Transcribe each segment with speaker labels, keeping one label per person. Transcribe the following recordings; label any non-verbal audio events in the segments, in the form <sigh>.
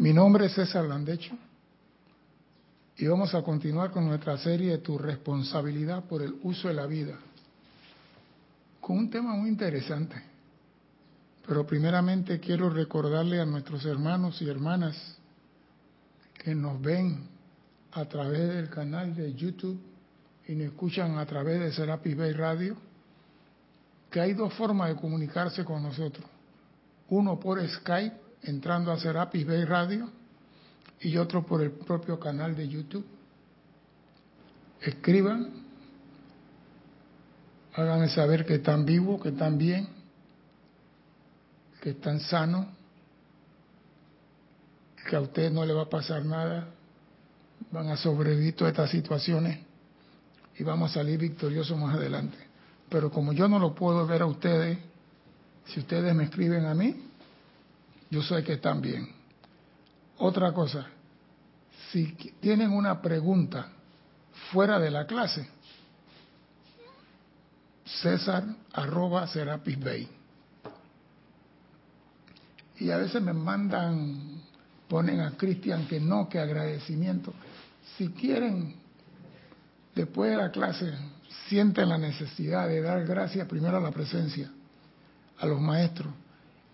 Speaker 1: Mi nombre es César Landecho y vamos a continuar con nuestra serie de Tu responsabilidad por el uso de la vida, con un tema muy interesante. Pero primeramente quiero recordarle a nuestros hermanos y hermanas que nos ven a través del canal de YouTube y nos escuchan a través de Serapis Bay Radio, que hay dos formas de comunicarse con nosotros. Uno por Skype entrando a Serapis Bay Radio y otro por el propio canal de YouTube. Escriban, háganme saber que están vivos, que están bien, que están sanos, que a ustedes no le va a pasar nada, van a sobrevivir todas estas situaciones y vamos a salir victoriosos más adelante. Pero como yo no lo puedo ver a ustedes, si ustedes me escriben a mí, yo sé que están bien. Otra cosa, si tienen una pregunta fuera de la clase, César arroba Serapis Bay. Y a veces me mandan, ponen a Cristian que no, que agradecimiento. Si quieren, después de la clase, sienten la necesidad de dar gracias primero a la presencia, a los maestros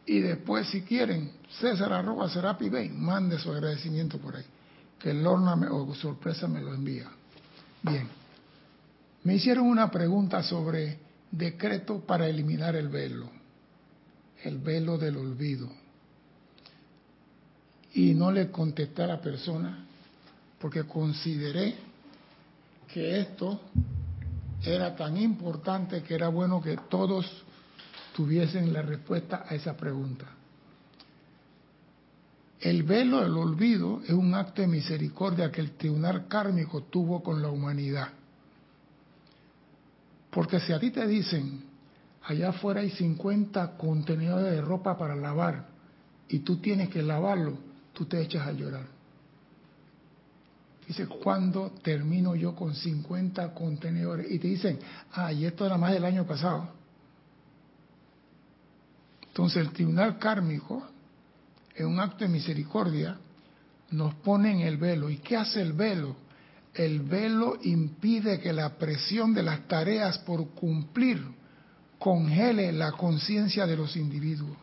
Speaker 1: y después, si quieren, César arroba Serapi Bay, mande su agradecimiento por ahí. Que Lorna o sorpresa me lo envía. Bien. Me hicieron una pregunta sobre decreto para eliminar el velo. El velo del olvido. Y no le contesté a la persona porque consideré que esto era tan importante que era bueno que todos tuviesen la respuesta a esa pregunta. El velo del olvido es un acto de misericordia que el tribunal kármico tuvo con la humanidad. Porque si a ti te dicen, allá afuera hay 50 contenedores de ropa para lavar y tú tienes que lavarlo, tú te echas a llorar. Dice, ¿cuándo termino yo con 50 contenedores? Y te dicen, ah, y esto era más del año pasado. Entonces el tribunal kármico, en un acto de misericordia, nos pone en el velo. ¿Y qué hace el velo? El velo impide que la presión de las tareas por cumplir congele la conciencia de los individuos.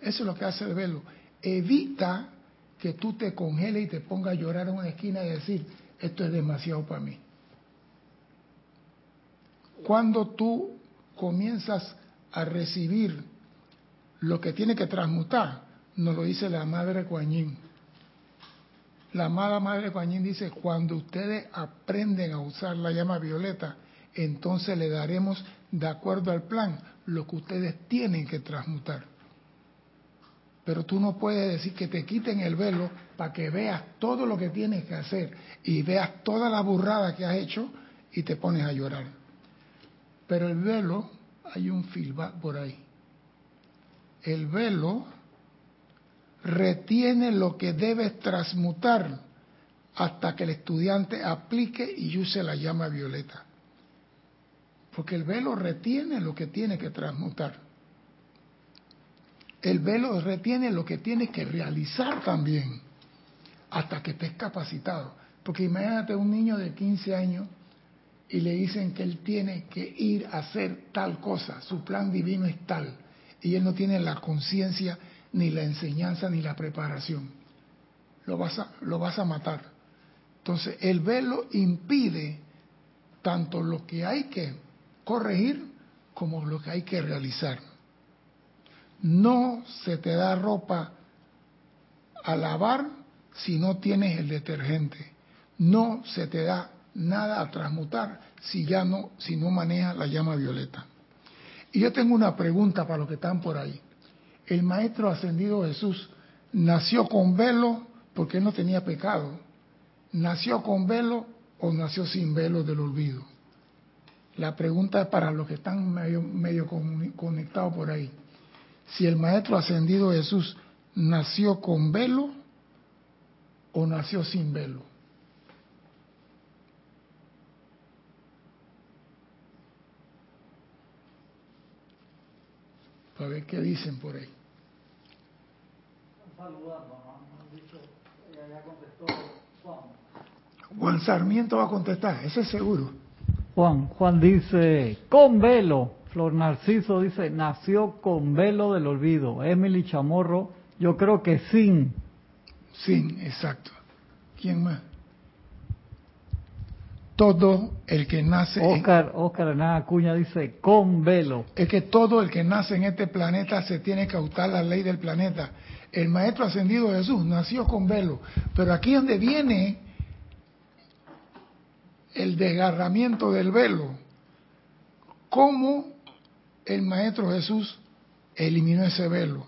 Speaker 1: Eso es lo que hace el velo. Evita que tú te congeles y te pongas a llorar en una esquina y decir, esto es demasiado para mí. Cuando tú comienzas a recibir lo que tiene que transmutar, nos lo dice la Madre Coañín. La amada Madre Coañín dice, cuando ustedes aprenden a usar la llama violeta, entonces le daremos, de acuerdo al plan, lo que ustedes tienen que transmutar. Pero tú no puedes decir que te quiten el velo para que veas todo lo que tienes que hacer y veas toda la burrada que has hecho y te pones a llorar. Pero el velo, hay un feedback por ahí el velo retiene lo que debe transmutar hasta que el estudiante aplique y use la llama violeta. Porque el velo retiene lo que tiene que transmutar. El velo retiene lo que tiene que realizar también hasta que estés capacitado. Porque imagínate un niño de 15 años y le dicen que él tiene que ir a hacer tal cosa, su plan divino es tal y él no tiene la conciencia, ni la enseñanza, ni la preparación. Lo vas, a, lo vas a matar. Entonces, el velo impide tanto lo que hay que corregir como lo que hay que realizar. No se te da ropa a lavar si no tienes el detergente. No se te da nada a transmutar si ya no, si no manejas la llama violeta. Y yo tengo una pregunta para los que están por ahí. El Maestro Ascendido Jesús nació con velo porque no tenía pecado. ¿Nació con velo o nació sin velo del olvido? La pregunta es para los que están medio, medio conectados por ahí. Si el Maestro Ascendido Jesús nació con velo o nació sin velo. Para ver qué dicen por ahí. Juan Sarmiento va a contestar, eso es seguro.
Speaker 2: Juan, Juan dice, con velo. Flor Narciso dice, nació con velo del olvido. Emily Chamorro, yo creo que sin.
Speaker 1: Sin, exacto. ¿Quién más? Todo el que nace.
Speaker 2: Oscar, en... Oscar Acuña dice, con velo.
Speaker 1: Es que todo el que nace en este planeta se tiene que autar la ley del planeta. El Maestro Ascendido Jesús nació con velo. Pero aquí es donde viene el desgarramiento del velo. ¿Cómo el Maestro Jesús eliminó ese velo?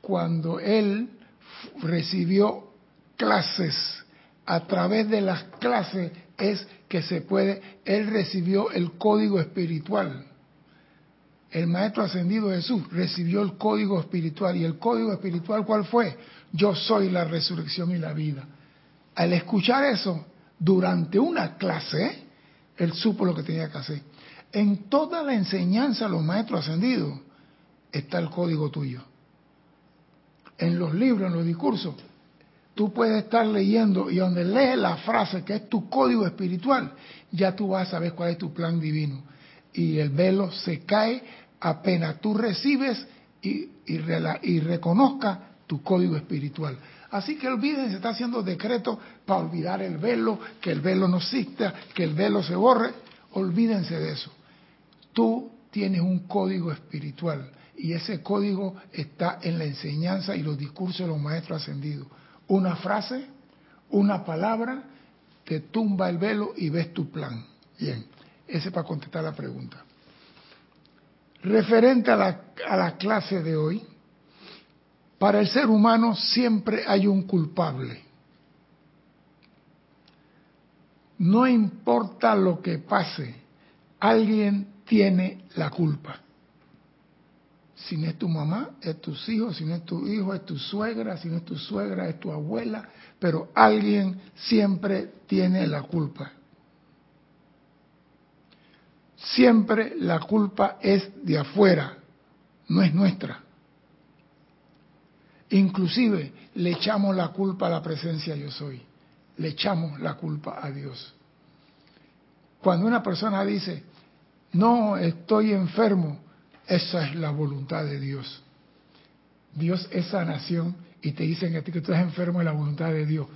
Speaker 1: Cuando él recibió clases, a través de las clases es que se puede, él recibió el código espiritual. El Maestro Ascendido Jesús recibió el código espiritual. ¿Y el código espiritual cuál fue? Yo soy la resurrección y la vida. Al escuchar eso, durante una clase, él supo lo que tenía que hacer. En toda la enseñanza de los maestros ascendidos está el código tuyo. En los libros, en los discursos, tú puedes estar leyendo y donde lees la frase que es tu código espiritual, ya tú vas a saber cuál es tu plan divino. Y el velo se cae apenas tú recibes y, y, y reconozcas tu código espiritual. Así que olvídense, está haciendo decreto para olvidar el velo, que el velo no exista, que el velo se borre. Olvídense de eso. Tú tienes un código espiritual y ese código está en la enseñanza y los discursos de los maestros ascendidos. Una frase, una palabra, te tumba el velo y ves tu plan. Bien, ese para contestar la pregunta. Referente a la, a la clase de hoy, para el ser humano siempre hay un culpable. No importa lo que pase, alguien tiene la culpa. Si no es tu mamá, es tus hijos, si no es tu hijo, es tu suegra, si no es tu suegra, es tu abuela, pero alguien siempre tiene la culpa. Siempre la culpa es de afuera, no es nuestra. Inclusive le echamos la culpa a la presencia yo soy, le echamos la culpa a Dios. Cuando una persona dice, no, estoy enfermo, esa es la voluntad de Dios. Dios es sanación y te dicen a ti que tú estás enfermo es la voluntad de Dios.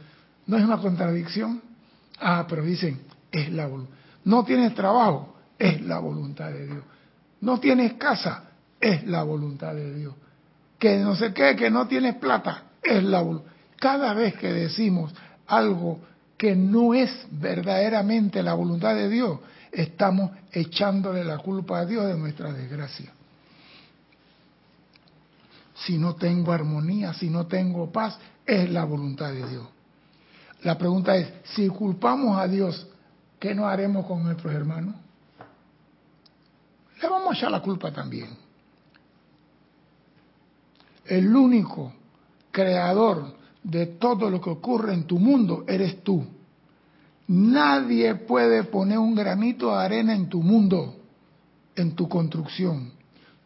Speaker 1: ¿No es una contradicción? Ah, pero dicen, es la voluntad. No tienes trabajo, es la voluntad de Dios. No tienes casa, es la voluntad de Dios que no sé qué, que no tienes plata, es la Cada vez que decimos algo que no es verdaderamente la voluntad de Dios, estamos echándole la culpa a Dios de nuestra desgracia. Si no tengo armonía, si no tengo paz, es la voluntad de Dios. La pregunta es, si culpamos a Dios, ¿qué no haremos con nuestros hermanos? Le vamos a echar la culpa también. El único creador de todo lo que ocurre en tu mundo eres tú. Nadie puede poner un granito de arena en tu mundo, en tu construcción.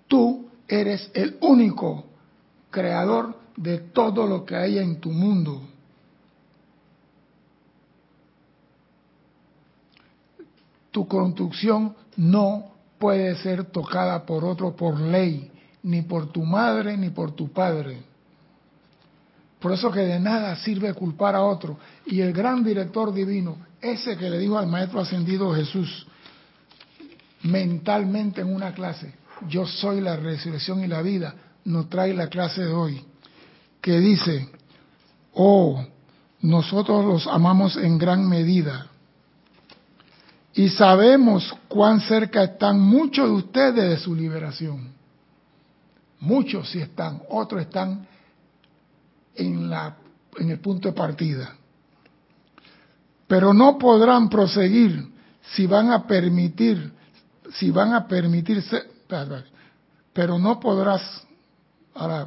Speaker 1: Tú eres el único creador de todo lo que hay en tu mundo. Tu construcción no puede ser tocada por otro por ley ni por tu madre ni por tu padre. Por eso que de nada sirve culpar a otro. Y el gran director divino, ese que le dijo al maestro ascendido Jesús, mentalmente en una clase, yo soy la resurrección y la vida, nos trae la clase de hoy, que dice, oh, nosotros los amamos en gran medida y sabemos cuán cerca están muchos de ustedes de su liberación. Muchos sí están, otros están en, la, en el punto de partida. Pero no podrán proseguir si van a permitir, si van a permitirse, pero no podrás,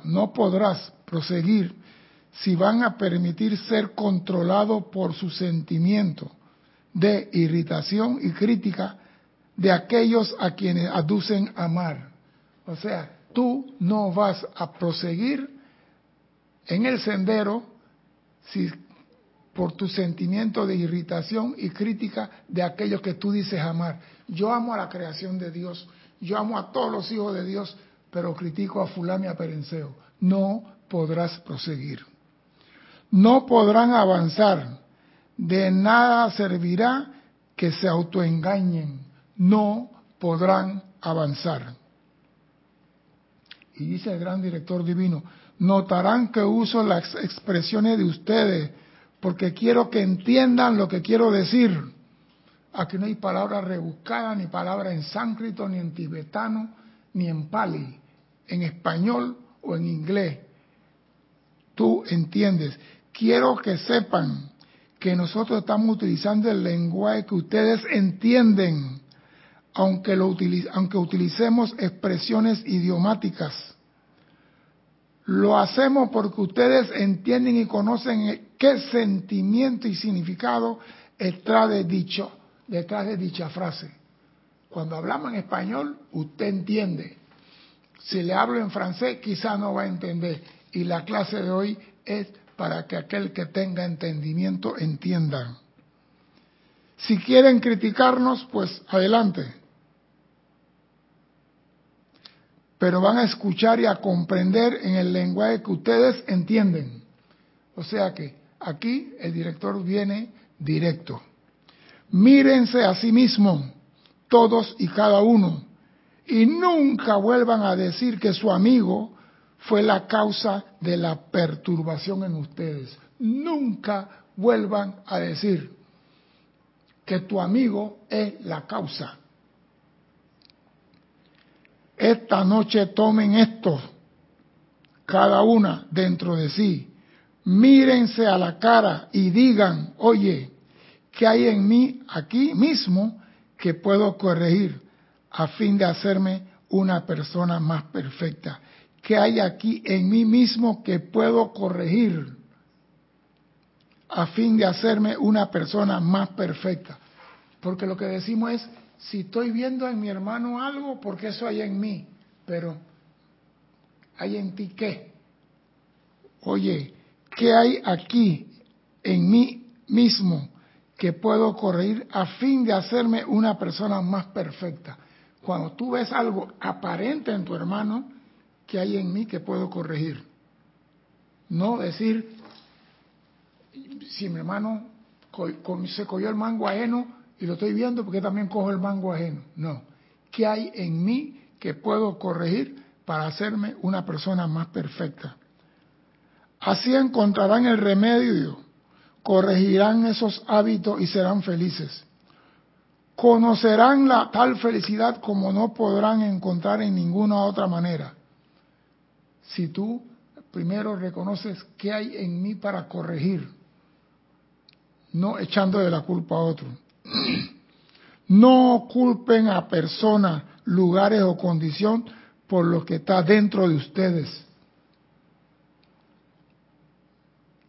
Speaker 1: no podrás proseguir si van a permitir ser controlado por su sentimiento de irritación y crítica de aquellos a quienes aducen amar. O sea, tú no vas a proseguir en el sendero si por tu sentimiento de irritación y crítica de aquellos que tú dices amar. Yo amo a la creación de Dios, yo amo a todos los hijos de Dios, pero critico a fulano y a Perenceo. No podrás proseguir. No podrán avanzar. De nada servirá que se autoengañen. No podrán avanzar. Y dice el gran director divino, notarán que uso las expresiones de ustedes porque quiero que entiendan lo que quiero decir. Aquí no hay palabra rebuscada, ni palabra en sánscrito, ni en tibetano, ni en pali, en español o en inglés. Tú entiendes. Quiero que sepan que nosotros estamos utilizando el lenguaje que ustedes entienden, aunque, lo aunque utilicemos expresiones idiomáticas. Lo hacemos porque ustedes entienden y conocen qué sentimiento y significado detrás de dicho, detrás de dicha frase. Cuando hablamos en español, usted entiende. Si le hablo en francés, quizá no va a entender. Y la clase de hoy es para que aquel que tenga entendimiento entienda. Si quieren criticarnos, pues adelante. Pero van a escuchar y a comprender en el lenguaje que ustedes entienden. O sea que aquí el director viene directo. Mírense a sí mismos, todos y cada uno, y nunca vuelvan a decir que su amigo fue la causa de la perturbación en ustedes. Nunca vuelvan a decir que tu amigo es la causa. Esta noche tomen esto, cada una dentro de sí. Mírense a la cara y digan, oye, ¿qué hay en mí aquí mismo que puedo corregir a fin de hacerme una persona más perfecta? ¿Qué hay aquí en mí mismo que puedo corregir a fin de hacerme una persona más perfecta? Porque lo que decimos es, si estoy viendo en mi hermano algo, porque eso hay en mí, pero ¿hay en ti qué? Oye, ¿qué hay aquí en mí mismo que puedo corregir a fin de hacerme una persona más perfecta? Cuando tú ves algo aparente en tu hermano, ¿qué hay en mí que puedo corregir? No decir, si mi hermano se cogió el mango ajeno, y lo estoy viendo porque también cojo el mango ajeno. No. ¿Qué hay en mí que puedo corregir para hacerme una persona más perfecta? Así encontrarán el remedio, corregirán esos hábitos y serán felices. Conocerán la tal felicidad como no podrán encontrar en ninguna otra manera. Si tú primero reconoces qué hay en mí para corregir, no echando de la culpa a otro. No culpen a personas, lugares o condición por lo que está dentro de ustedes.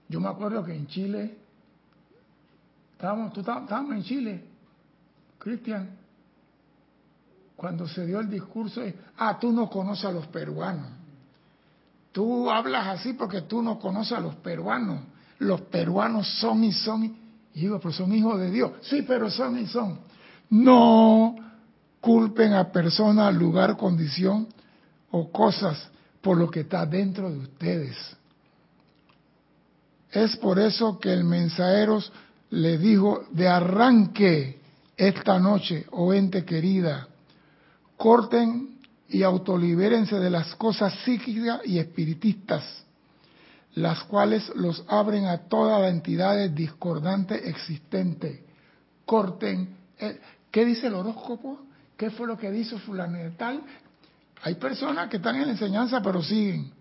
Speaker 1: Yo me acuerdo que en Chile, estábamos, estábamos en Chile, Cristian, cuando se dio el discurso, ah, tú no conoces a los peruanos. Tú hablas así porque tú no conoces a los peruanos. Los peruanos son y son y digo, pero son hijos de Dios. Sí, pero son y son. No culpen a personas, lugar, condición o cosas por lo que está dentro de ustedes. Es por eso que el mensajero le dijo de arranque esta noche, oh ente querida, corten y autolibérense de las cosas psíquicas y espiritistas las cuales los abren a toda la entidad discordante existente. Corten. ¿Qué dice el horóscopo? ¿Qué fue lo que dice fulano tal? Hay personas que están en la enseñanza pero siguen.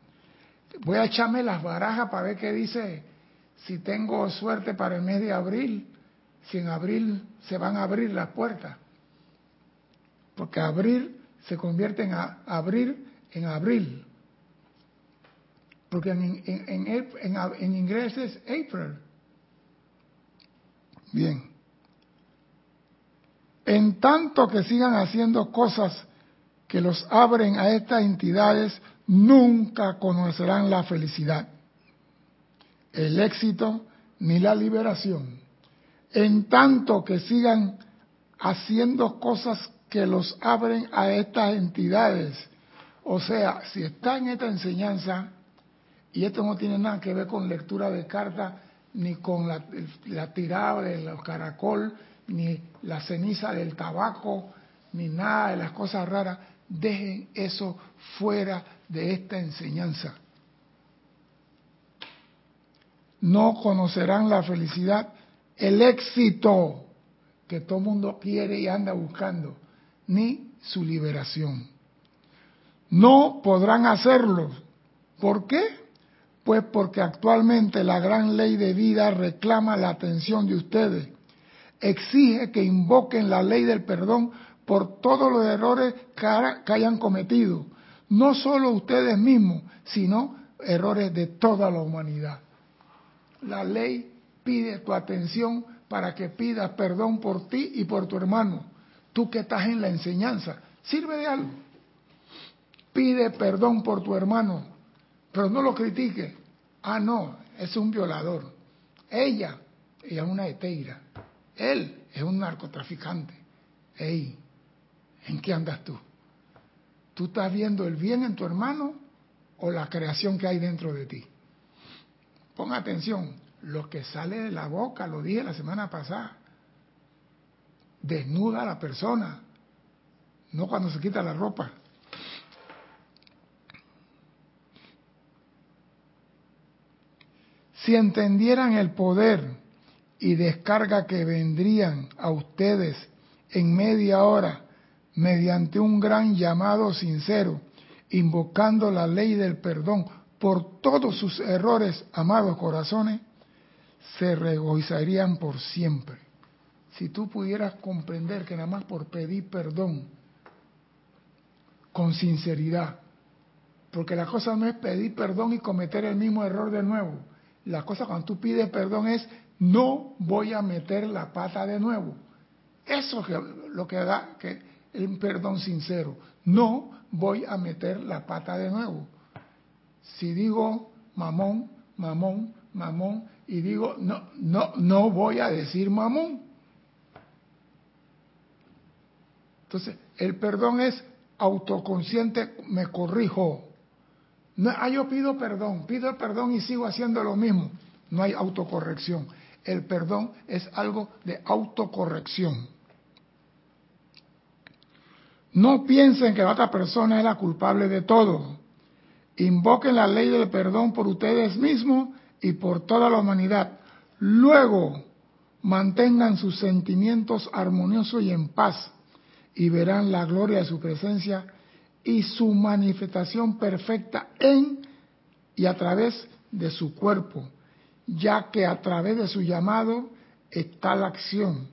Speaker 1: Voy a echarme las barajas para ver qué dice si tengo suerte para el mes de abril. Si en abril se van a abrir las puertas. Porque abrir se convierte en abrir en abril porque en, en, inglés es April. Bien. En tanto que sigan haciendo cosas que los abren a estas entidades, nunca conocerán la felicidad. el éxito ni la liberación. En tanto que sigan haciendo cosas que los abren a estas entidades. O sea, si está en esta enseñanza, y esto no tiene nada que ver con lectura de cartas, ni con la, tirada del caracol, ni la ceniza del tabaco, ni nada de las cosas raras, dejen eso fuera de esta enseñanza. No conocerán la felicidad, el éxito que todo mundo quiere y anda buscando, ni su liberación. No podrán hacerlo. ¿Por qué? Pues porque actualmente la gran ley de vida reclama la atención de ustedes. Exige que invoquen la ley del perdón por todos los errores que hayan cometido. No solo ustedes mismos, sino errores de toda la humanidad. La ley pide tu atención para que pidas perdón por ti y por tu hermano. Tú que estás en la enseñanza, sirve de algo. Pide perdón por tu hermano, pero no lo critique. Ah, no, es un violador. Ella, es una eteira. Él es un narcotraficante. Ey, ¿en qué andas tú? ¿Tú estás viendo el bien en tu hermano o la creación que hay dentro de ti? Pon atención, lo que sale de la boca, lo dije la semana pasada, desnuda a la persona, no cuando se quita la ropa. Si entendieran el poder y descarga que vendrían a ustedes en media hora mediante un gran llamado sincero, invocando la ley del perdón por todos sus errores, amados corazones, se regocijarían por siempre. Si tú pudieras comprender que nada más por pedir perdón, con sinceridad, porque la cosa no es pedir perdón y cometer el mismo error de nuevo, la cosa cuando tú pides perdón es no voy a meter la pata de nuevo. Eso es lo que da que el perdón sincero. No voy a meter la pata de nuevo. Si digo mamón, mamón, mamón y digo no no no voy a decir mamón. Entonces, el perdón es autoconsciente, me corrijo. No, ah, yo pido perdón, pido perdón y sigo haciendo lo mismo. No hay autocorrección. El perdón es algo de autocorrección. No piensen que la otra persona es la culpable de todo. Invoquen la ley del perdón por ustedes mismos y por toda la humanidad. Luego, mantengan sus sentimientos armoniosos y en paz y verán la gloria de su presencia y su manifestación perfecta en y a través de su cuerpo, ya que a través de su llamado está la acción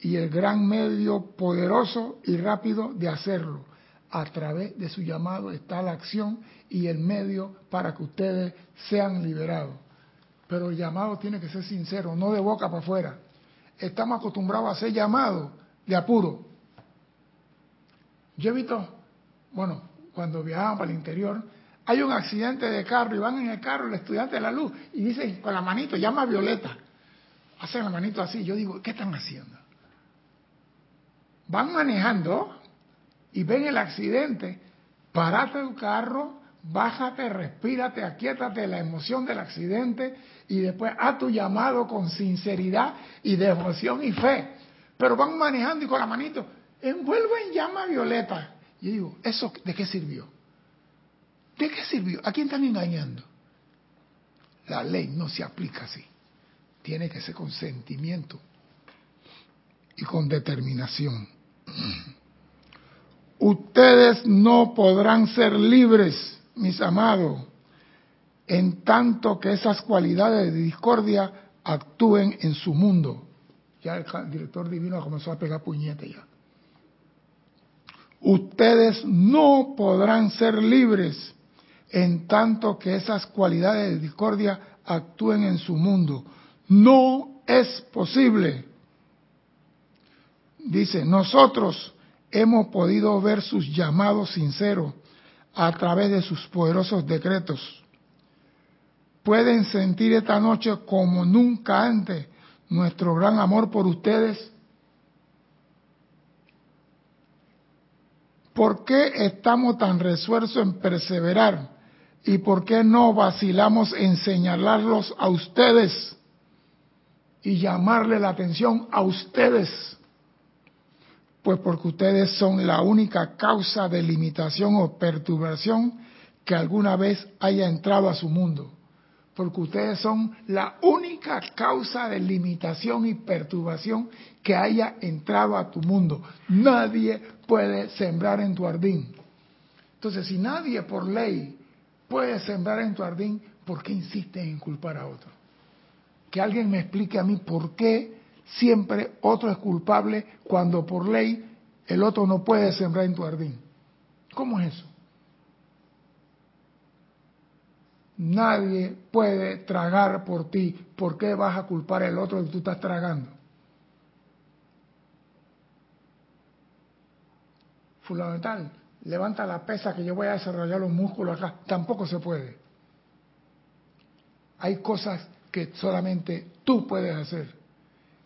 Speaker 1: y el gran medio poderoso y rápido de hacerlo. A través de su llamado está la acción y el medio para que ustedes sean liberados. Pero el llamado tiene que ser sincero, no de boca para afuera. Estamos acostumbrados a ser llamados de apuro. Yo he bueno, cuando viajaban para el interior, hay un accidente de carro y van en el carro el estudiante de la luz y dicen con la manito, llama a Violeta. Hacen la manito así. Yo digo, ¿qué están haciendo? Van manejando y ven el accidente, parate el carro, bájate, respírate, aquíétate la emoción del accidente y después haz tu llamado con sinceridad y devoción y fe. Pero van manejando y con la manito, envuelvo en llama violeta. Yo digo, ¿eso de qué sirvió? ¿De qué sirvió? ¿A quién están engañando? La ley no se aplica así. Tiene que ser con sentimiento y con determinación. <clears throat> Ustedes no podrán ser libres, mis amados, en tanto que esas cualidades de discordia actúen en su mundo. Ya el director divino comenzó a pegar puñete ya ustedes no podrán ser libres en tanto que esas cualidades de discordia actúen en su mundo. No es posible. Dice, nosotros hemos podido ver sus llamados sinceros a través de sus poderosos decretos. pueden sentir esta noche como nunca antes nuestro gran amor por ustedes? ¿Por qué estamos tan resueltos en perseverar? ¿Y por qué no vacilamos en señalarlos a ustedes y llamarle la atención a ustedes? Pues porque ustedes son la única causa de limitación o perturbación que alguna vez haya entrado a su mundo. Porque ustedes son la única causa de limitación y perturbación que haya entrado a tu mundo. Nadie puede sembrar en tu jardín. Entonces, si nadie por ley puede sembrar en tu jardín, ¿por qué insistes en culpar a otro? Que alguien me explique a mí por qué siempre otro es culpable cuando por ley el otro no puede sembrar en tu jardín. ¿Cómo es eso? Nadie puede tragar por ti. ¿Por qué vas a culpar al otro que tú estás tragando? Fundamental. Levanta la pesa que yo voy a desarrollar los músculos acá. Tampoco se puede. Hay cosas que solamente tú puedes hacer.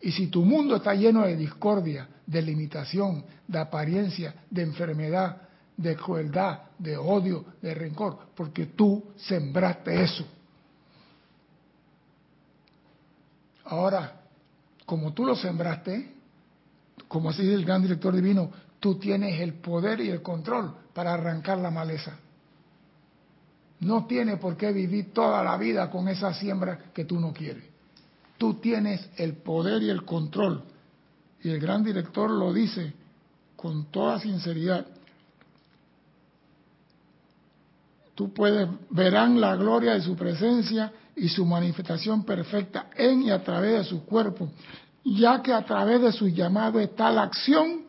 Speaker 1: Y si tu mundo está lleno de discordia, de limitación, de apariencia, de enfermedad, de crueldad, de odio, de rencor, porque tú sembraste eso. Ahora, como tú lo sembraste, como así dice el gran director divino, tú tienes el poder y el control para arrancar la maleza. No tienes por qué vivir toda la vida con esa siembra que tú no quieres. Tú tienes el poder y el control. Y el gran director lo dice con toda sinceridad. tú puedes, verán la gloria de su presencia y su manifestación perfecta en y a través de su cuerpo, ya que a través de su llamado está la acción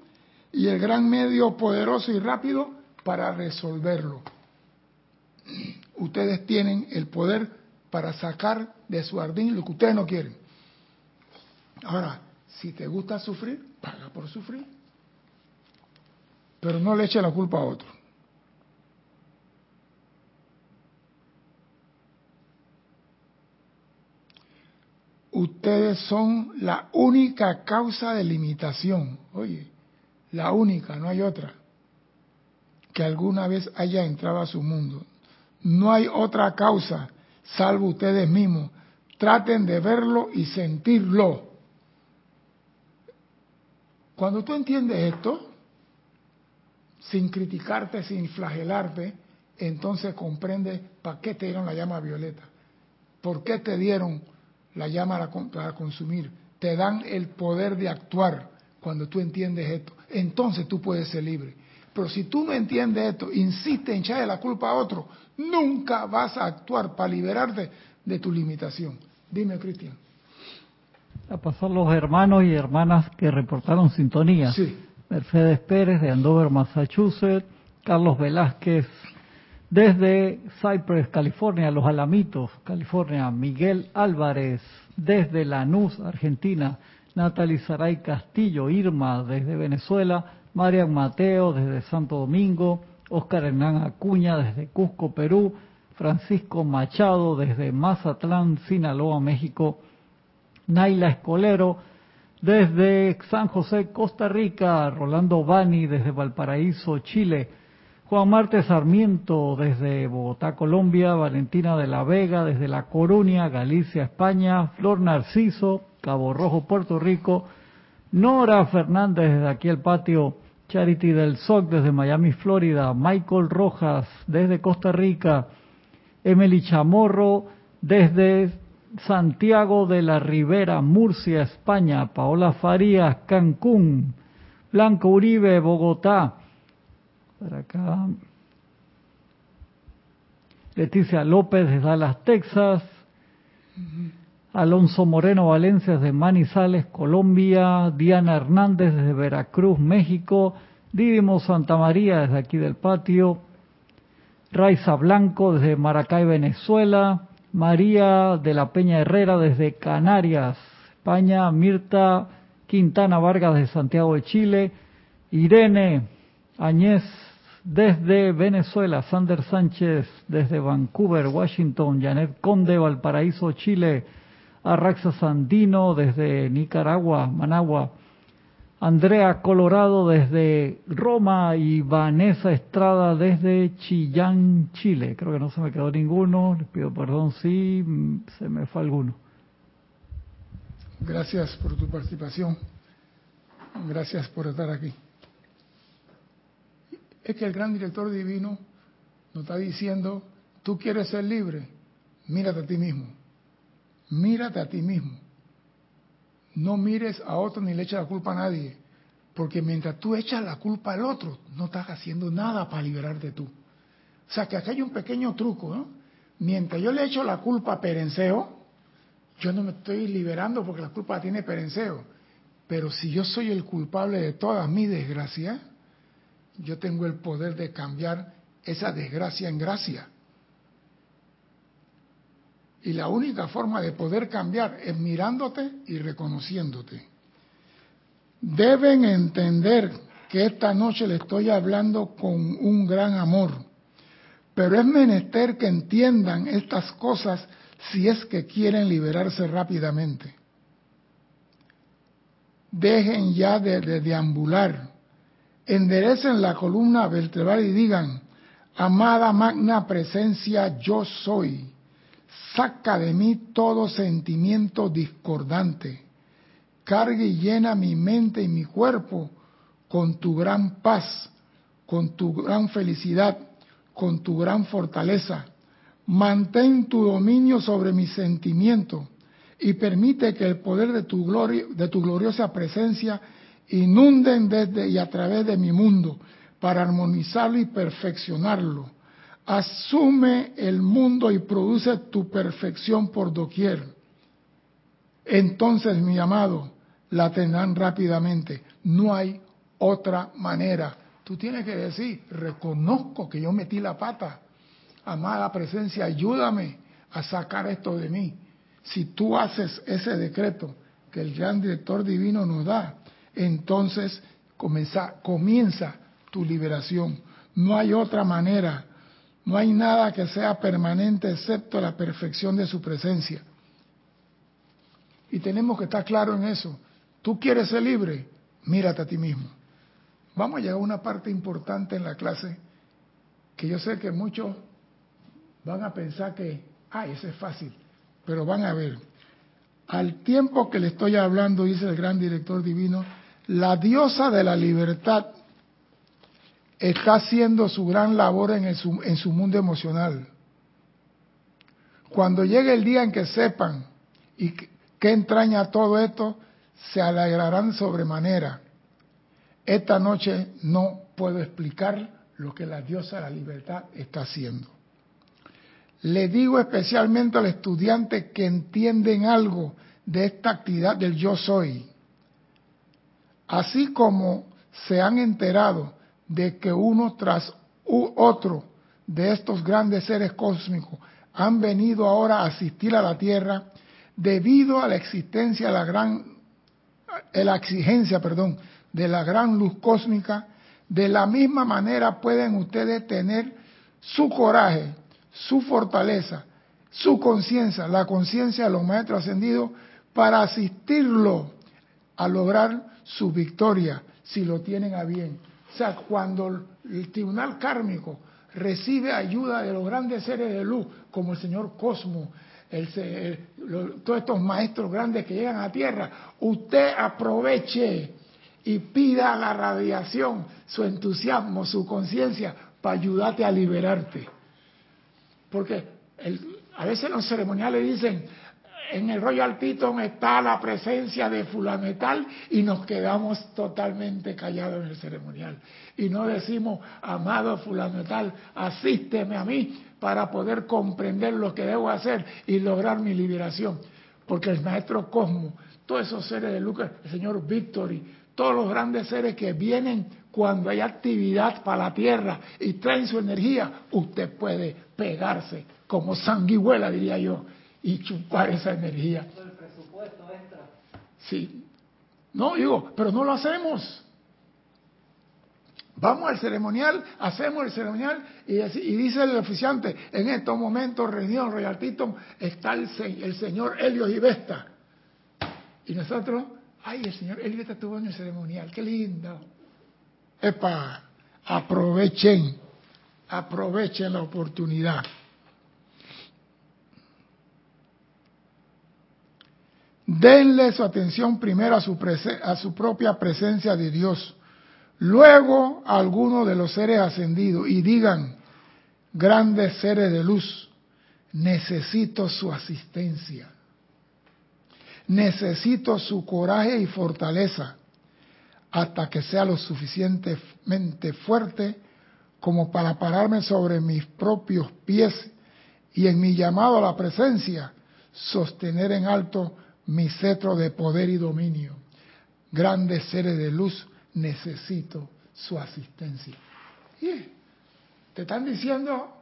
Speaker 1: y el gran medio poderoso y rápido para resolverlo. Ustedes tienen el poder para sacar de su jardín lo que ustedes no quieren. Ahora, si te gusta sufrir, paga por sufrir. Pero no le eche la culpa a otro. ustedes son la única causa de limitación, oye, la única, no hay otra, que alguna vez haya entrado a su mundo. No hay otra causa, salvo ustedes mismos. Traten de verlo y sentirlo. Cuando tú entiendes esto, sin criticarte, sin flagelarte, entonces comprende para qué te dieron la llama violeta, por qué te dieron la llama para consumir, te dan el poder de actuar cuando tú entiendes esto. Entonces tú puedes ser libre. Pero si tú no entiendes esto, insiste en echarle la culpa a otro, nunca vas a actuar para liberarte de tu limitación. Dime, Cristian.
Speaker 2: A pasar los hermanos y hermanas que reportaron sintonía.
Speaker 1: Sí.
Speaker 2: Mercedes Pérez de Andover, Massachusetts, Carlos Velázquez desde Cypress, California, Los Alamitos, California, Miguel Álvarez. Desde Lanús, Argentina, Natalie Saray Castillo, Irma desde Venezuela, Marian Mateo desde Santo Domingo, Oscar Hernán Acuña desde Cusco, Perú, Francisco Machado desde Mazatlán, Sinaloa, México, Naila Escolero desde San José, Costa Rica, Rolando Bani desde Valparaíso, Chile, Juan Marte Sarmiento desde Bogotá, Colombia, Valentina de la Vega desde La Coruña, Galicia, España, Flor Narciso, Cabo Rojo, Puerto Rico, Nora Fernández desde aquí el patio, Charity del SOC desde Miami, Florida, Michael Rojas desde Costa Rica, Emily Chamorro desde Santiago de la Ribera, Murcia, España, Paola Farías, Cancún, Blanco Uribe, Bogotá. Leticia López de Dallas, Texas. Alonso Moreno Valencia de Manizales, Colombia. Diana Hernández desde Veracruz, México. Didimo Santa María desde aquí del patio. Raiza Blanco desde Maracay, Venezuela. María de la Peña Herrera desde Canarias, España. Mirta Quintana Vargas de Santiago de Chile. Irene Añez desde Venezuela, Sander Sánchez, desde Vancouver, Washington, Janet Conde, Valparaíso, Chile, Arraxa Sandino, desde Nicaragua, Managua, Andrea Colorado desde Roma y Vanessa Estrada desde Chillán, Chile. Creo que no se me quedó ninguno, les pido perdón si se me fue alguno.
Speaker 1: Gracias por tu participación. Gracias por estar aquí. Es que el gran director divino nos está diciendo, tú quieres ser libre, mírate a ti mismo. Mírate a ti mismo. No mires a otro ni le eches la culpa a nadie. Porque mientras tú echas la culpa al otro, no estás haciendo nada para liberarte tú. O sea que aquí hay un pequeño truco, ¿no? Mientras yo le echo la culpa a Perenceo, yo no me estoy liberando porque la culpa tiene Perenceo. Pero si yo soy el culpable de toda mi desgracia, yo tengo el poder de cambiar esa desgracia en gracia. Y la única forma de poder cambiar es mirándote y reconociéndote. Deben entender que esta noche le estoy hablando con un gran amor, pero es menester que entiendan estas cosas si es que quieren liberarse rápidamente. Dejen ya de, deambular, enderecen la columna vertebral y digan, amada magna presencia, yo soy Saca de mí todo sentimiento discordante. Cargue y llena mi mente y mi cuerpo con tu gran paz, con tu gran felicidad, con tu gran fortaleza. Mantén tu dominio sobre mis sentimientos y permite que el poder de tu, gloria, de tu gloriosa presencia inunden desde y a través de mi mundo para armonizarlo y perfeccionarlo asume el mundo y produce tu perfección por doquier. Entonces, mi amado, la tendrán rápidamente. No hay otra manera. Tú tienes que decir, reconozco que yo metí la pata. Amada presencia, ayúdame a sacar esto de mí. Si tú haces ese decreto que el gran director divino nos da, entonces comienza, comienza tu liberación. No hay otra manera no hay nada que sea permanente excepto la perfección de su presencia. Y tenemos que estar claros en eso. Tú quieres ser libre, mírate a ti mismo. Vamos a llegar a una parte importante en la clase que yo sé que muchos van a pensar que, ah, eso es fácil, pero van a ver. Al tiempo que le estoy hablando, dice el gran director divino, la diosa de la libertad está haciendo su gran labor en, su mundo emocional. Cuando llegue el día en que sepan y que entraña todo esto, se alegrarán sobremanera. Esta noche no puedo explicar lo que la diosa de la libertad está haciendo. Le digo especialmente al estudiante que entienden algo de esta actividad del yo soy, así como se han enterado de que uno tras otro de estos grandes seres cósmicos han venido ahora a asistir a la Tierra debido a la existencia, la gran, eh, exigencia, perdón, de la gran luz cósmica, de la misma manera pueden ustedes tener su coraje, su fortaleza, su conciencia, la conciencia de los maestros ascendidos para asistirlo a lograr su victoria, si lo tienen a bien. O sea, cuando el tribunal kármico recibe ayuda de los grandes seres de luz, como el señor Cosmo, todos estos maestros grandes que llegan a Tierra, usted aproveche y pida la radiación, su entusiasmo, su conciencia, para ayudarte a liberarte. Porque a veces los ceremoniales dicen, en el Royal Teton está la presencia de fulametal y nos quedamos totalmente callados en el ceremonial. Y no decimos, amado fulametal, asísteme a mí para poder comprender lo que debo hacer y lograr mi liberación. Porque el maestro Cosmo, todos esos seres de Lucas, el señor Victory, todos los grandes seres que vienen cuando hay actividad para la tierra y traen su energía, usted puede pegarse como sanguijuela, diría yo, y chupar esa energía. El presupuesto Sí. No, digo, pero no lo hacemos. Vamos al ceremonial, hacemos el ceremonial y, dice el oficiante, en estos momentos, reunión Royal Tito, está el, el señor Helios y Vesta. Y nosotros, ay, el señor Helios y Vesta estuvo en el ceremonial, qué lindo. Epa, aprovechen, aprovechen la oportunidad. Denle su atención primero a su, a su propia presencia de Dios, luego a alguno de los seres ascendidos y digan, grandes seres de luz, necesito su asistencia, necesito su coraje y fortaleza hasta que sea lo suficientemente fuerte como para pararme sobre mis propios pies y en mi llamado a la presencia sostener en alto mi cetro de poder y dominio. Grandes seres de luz, necesito su asistencia. Y te están diciendo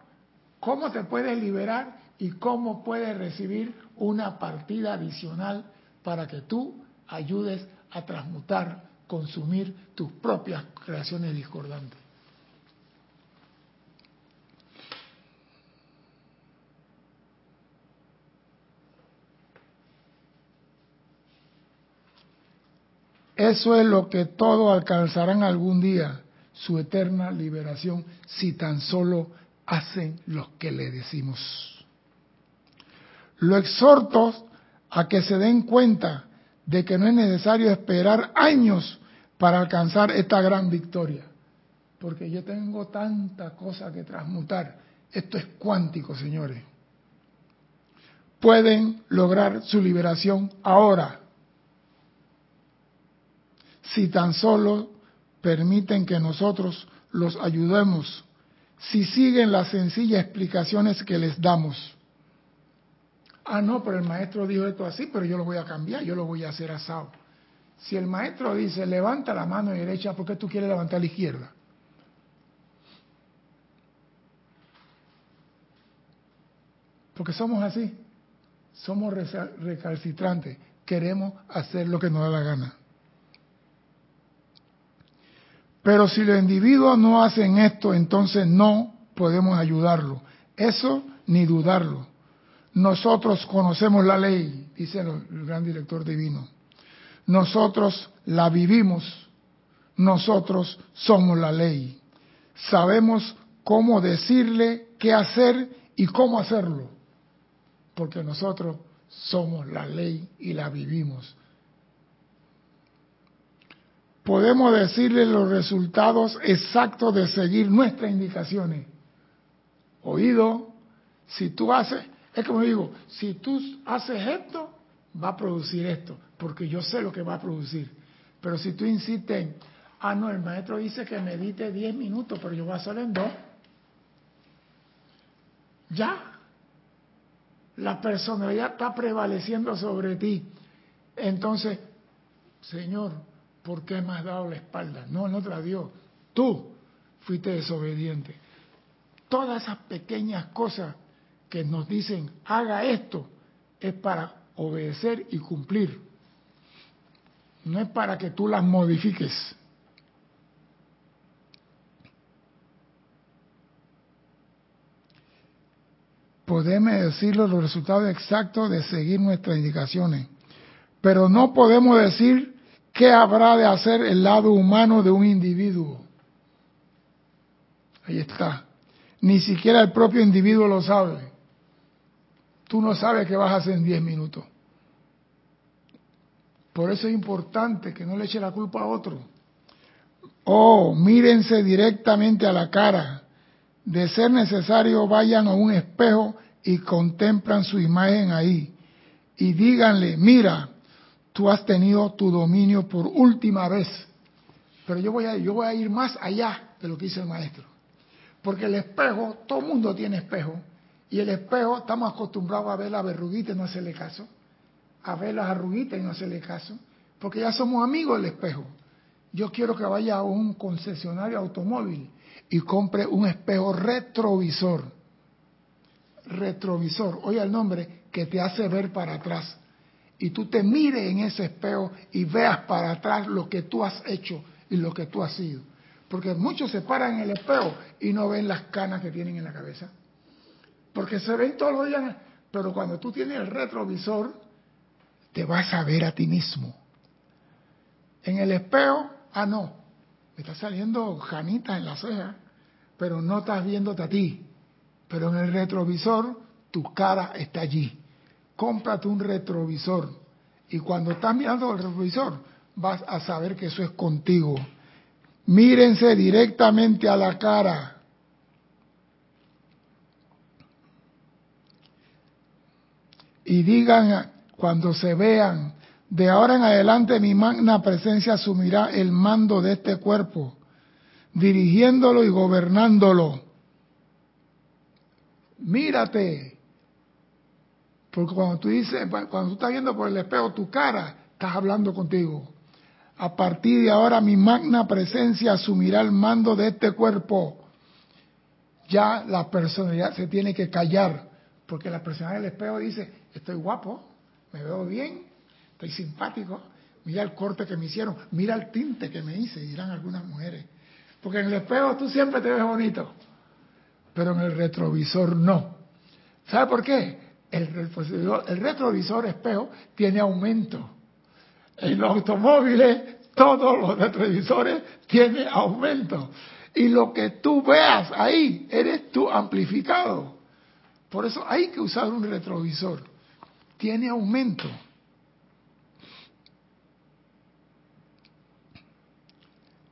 Speaker 1: cómo te puedes liberar y cómo puedes recibir una partida adicional para que tú ayudes a transmutar, consumir tus propias creaciones discordantes. Eso es lo que todos alcanzarán algún día, su eterna liberación, si tan solo hacen lo que le decimos. Lo exhorto a que se den cuenta de que no es necesario esperar años para alcanzar esta gran victoria, porque yo tengo tanta cosa que transmutar. Esto es cuántico, señores. Pueden lograr su liberación ahora si tan solo permiten que nosotros los ayudemos, si siguen las sencillas explicaciones que les damos. Ah, no, pero el maestro dijo esto así, pero yo lo voy a cambiar, yo lo voy a hacer asado. Si el maestro dice, levanta la mano derecha, ¿por qué tú quieres levantar la izquierda? Porque somos así, somos recalcitrantes, queremos hacer lo que nos da la gana. Pero si los individuos no hacen esto, entonces no podemos ayudarlo. Eso ni dudarlo. Nosotros conocemos la ley, dice el gran director divino. Nosotros la vivimos. Nosotros somos la ley. Sabemos cómo decirle qué hacer y cómo hacerlo. Porque nosotros somos la ley y la vivimos podemos decirle los resultados exactos de seguir nuestras indicaciones. Oído, si tú haces, es como digo, si tú haces esto, va a producir esto, porque yo sé lo que va a producir. Pero si tú insistes en, ah, no, el maestro dice que medite 10 minutos, pero yo voy a hacer en dos, ya, la personalidad está prevaleciendo sobre ti. Entonces, Señor, ¿por qué me has dado la espalda? No, no te la. Tú fuiste desobediente. Todas esas pequeñas cosas que nos dicen, haga esto, es para obedecer y cumplir. No es para que tú las modifiques. Podemos decirle los resultados exactos de seguir nuestras indicaciones, pero no podemos decir ¿qué habrá de hacer el lado humano de un individuo? Ahí está. Ni siquiera el propio individuo lo sabe. Tú no sabes qué vas a hacer en 10 minutos. Por eso es importante que no le eche la culpa a otro. Oh, mírense directamente a la cara. De ser necesario, vayan a un espejo y contemplan su imagen ahí. Y díganle, mira, tú has tenido tu dominio por última vez. Pero yo voy a, yo voy a ir más allá de lo que dice el maestro. Porque el espejo, todo el mundo tiene espejo. Y el espejo, estamos acostumbrados a ver la verruguita y no hacerle caso. A ver las arruguitas y no hacerle caso. Porque ya somos amigos del espejo. Yo quiero que vaya a un concesionario automóvil y compre un espejo retrovisor. Retrovisor, oye el nombre, que te hace ver para atrás y tú te mires en ese espejo y veas para atrás lo que tú has hecho y lo que tú has sido. Porque muchos se paran en el espejo y no ven las canas que tienen en la cabeza. Porque se ven todos los días. Pero cuando tú tienes el retrovisor, te vas a ver a ti mismo. En el espejo, ah, no, me está saliendo janita en la ceja, pero no estás viéndote a ti. Pero en el retrovisor, tu cara está allí. Cómprate un retrovisor. Y cuando estás mirando el retrovisor, vas a saber que eso es contigo. Mírense directamente a la cara. Y digan cuando se vean, de ahora en adelante mi magna presencia asumirá el mando de este cuerpo, dirigiéndolo y gobernándolo. Mírate. Porque cuando tú dices, cuando tú estás viendo por el espejo tu cara, estás hablando contigo. A partir de ahora mi magna presencia asumirá el mando de este cuerpo. Ya la personalidad se tiene que callar, porque la personalidad del espejo dice, estoy guapo, me veo bien, estoy simpático, mira el corte que me hicieron, mira el tinte que me hice, dirán algunas mujeres. Porque en el espejo tú siempre te ves bonito, pero en el retrovisor no. ¿Sabe por qué? El retrovisor, espejo tiene aumento. En los automóviles todos los retrovisores tienen aumento. Y lo que tú veas ahí, eres tú amplificado. Por eso hay que usar un retrovisor tiene aumento.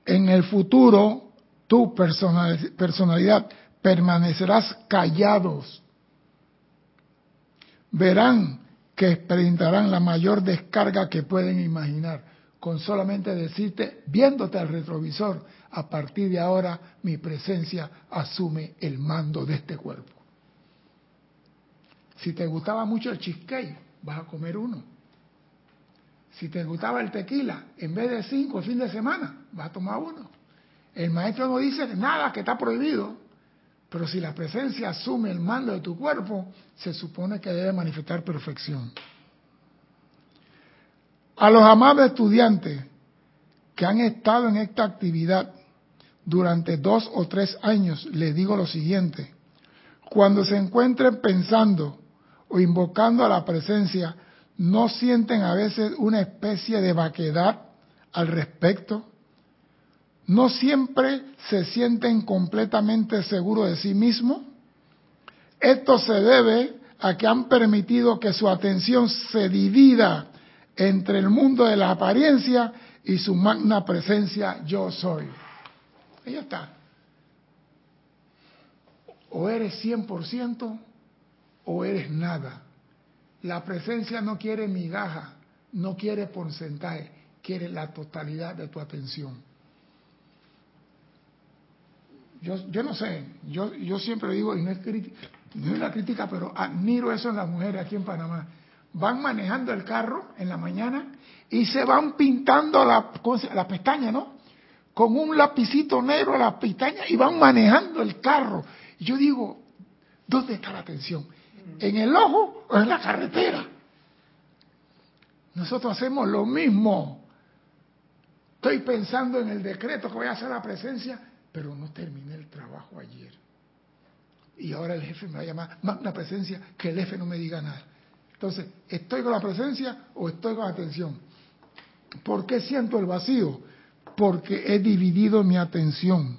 Speaker 1: En el futuro, tu personalidad permanecerás callados. Verán que experimentarán la mayor descarga que pueden imaginar con solamente decirte, viéndote al retrovisor, a partir de ahora mi presencia asume el mando de este cuerpo. Si te gustaba mucho el cheesecake, vas a comer uno. Si te gustaba el tequila, en vez de cinco el fin de semana, vas a tomar uno. El maestro no dice nada que está prohibido, pero si la presencia asume el mando de tu cuerpo, se supone que debe manifestar perfección. A los amables estudiantes que han estado en esta actividad durante dos o tres años, les digo lo siguiente. Cuando se encuentren pensando o invocando a la presencia, ¿no sienten a veces una especie de vaquedad al respecto? ¿No siempre se sienten completamente seguros de sí mismos? Esto se debe a que han permitido que su atención se divida entre el mundo de la apariencia y su magna presencia yo soy. Ahí está. O eres 100% o eres nada. La presencia no quiere migaja, no quiere porcentaje, quiere la totalidad de tu atención. Yo, yo no sé, yo, yo siempre digo, y no es, crítica, no es una crítica, pero admiro eso en las mujeres aquí en Panamá. Van manejando el carro en la mañana y se van pintando la, la pestaña, ¿no? Con un lapicito negro a la pestaña y van manejando el carro. Yo digo, ¿dónde está la atención? en el ojo o en la carretera. Nosotros hacemos lo mismo. Estoy pensando en el decreto que voy a hacer la presencia, pero no terminé el trabajo ayer. Y ahora el jefe me va a llamar, la presencia, que el jefe no me diga nada. Entonces, ¿estoy con la presencia o estoy con la atención? ¿Por qué siento el vacío? Porque he dividido mi atención.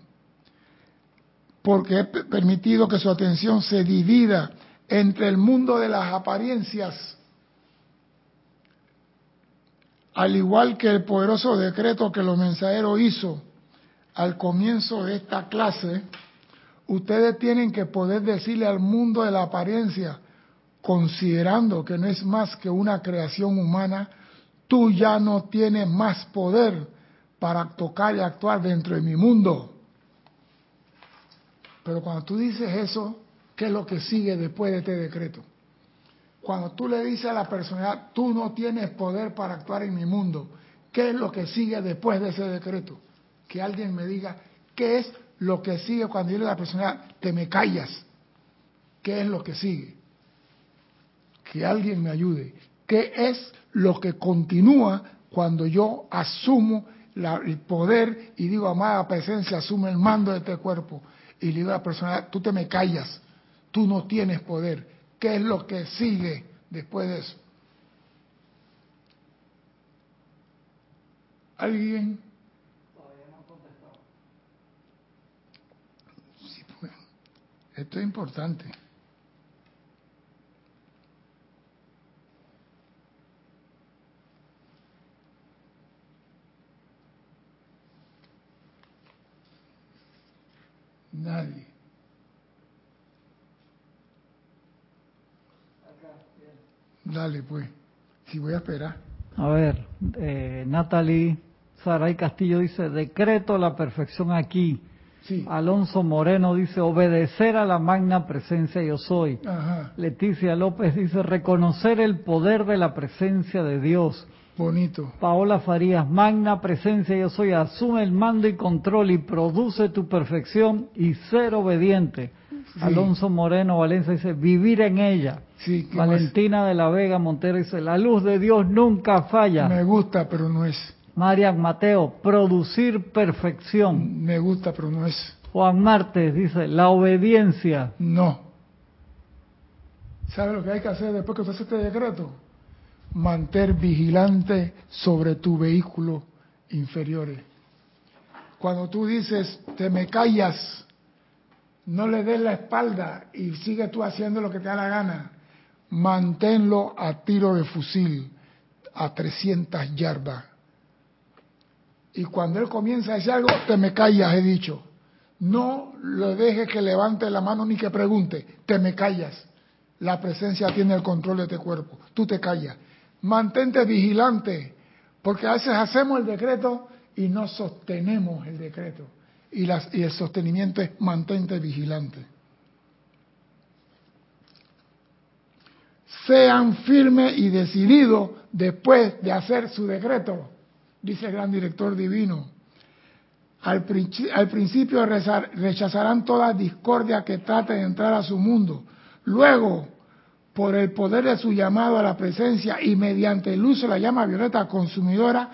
Speaker 1: Porque he permitido que su atención se divida entre el mundo de las apariencias, al igual que el poderoso decreto que los mensajeros hizo al comienzo de esta clase, ustedes tienen que poder decirle al mundo de la apariencia, considerando que no es más que una creación humana, tú ya no tienes más poder para tocar y actuar dentro de mi mundo. Pero cuando tú dices eso, ¿Qué es lo que sigue después de este decreto? Cuando tú le dices a la personalidad, tú no tienes poder para actuar en mi mundo, ¿qué es lo que sigue después de ese decreto? Que alguien me diga, ¿qué es lo que sigue cuando yo a la personalidad, te me callas? ¿Qué es lo que sigue? Que alguien me ayude. ¿Qué es lo que continúa cuando yo asumo el poder y digo, amada presencia, asume el mando de este cuerpo. Y le digo a la persona, tú te me callas, tú no tienes poder. ¿Qué es lo que sigue después de eso? ¿Alguien? Sí, pues, esto es importante. Nadie. Dale, pues. Si voy a esperar.
Speaker 2: A ver, eh, Natalie Saray Castillo dice, decreto la perfección aquí.
Speaker 1: Sí.
Speaker 2: Alonso Moreno dice, obedecer a la magna presencia yo soy.
Speaker 1: Ajá.
Speaker 2: Leticia López dice, reconocer el poder de la presencia de Dios.
Speaker 1: Bonito.
Speaker 2: Paola Farías, magna presencia yo soy, asume el mando y control y produce tu perfección y ser obediente.
Speaker 1: Sí.
Speaker 2: Alonso Moreno Valencia dice, vivir en ella.
Speaker 1: Sí, ¿qué más?
Speaker 2: Valentina de la Vega Montero dice, la luz de Dios nunca falla.
Speaker 1: Me gusta, pero no es.
Speaker 2: Marian Mateo, producir perfección.
Speaker 1: Me gusta, pero no es.
Speaker 2: Juan Martes dice, la obediencia.
Speaker 1: No. ¿Sabe lo que hay que hacer después que usted hace este decreto? Manter vigilante sobre tu vehículo inferiores. Cuando tú dices, te me callas, no le des la espalda y sigue tú haciendo lo que te da la gana. Manténlo a tiro de fusil a 300 yardas. Y cuando él comienza a decir algo, te me callas, he dicho. No lo dejes que levante la mano ni que pregunte, te me callas. La presencia tiene el control de este cuerpo, tú te callas. Mantente vigilante, porque a veces hacemos el decreto y no sostenemos el decreto. Y, las, y el sostenimiento es mantente vigilante. Sean firmes y decididos después de hacer su decreto, dice el gran director divino. Al, principio rechazarán toda discordia que trate de entrar a su mundo. Luego, por el poder de su llamado a la presencia y mediante el uso de la llama violeta consumidora,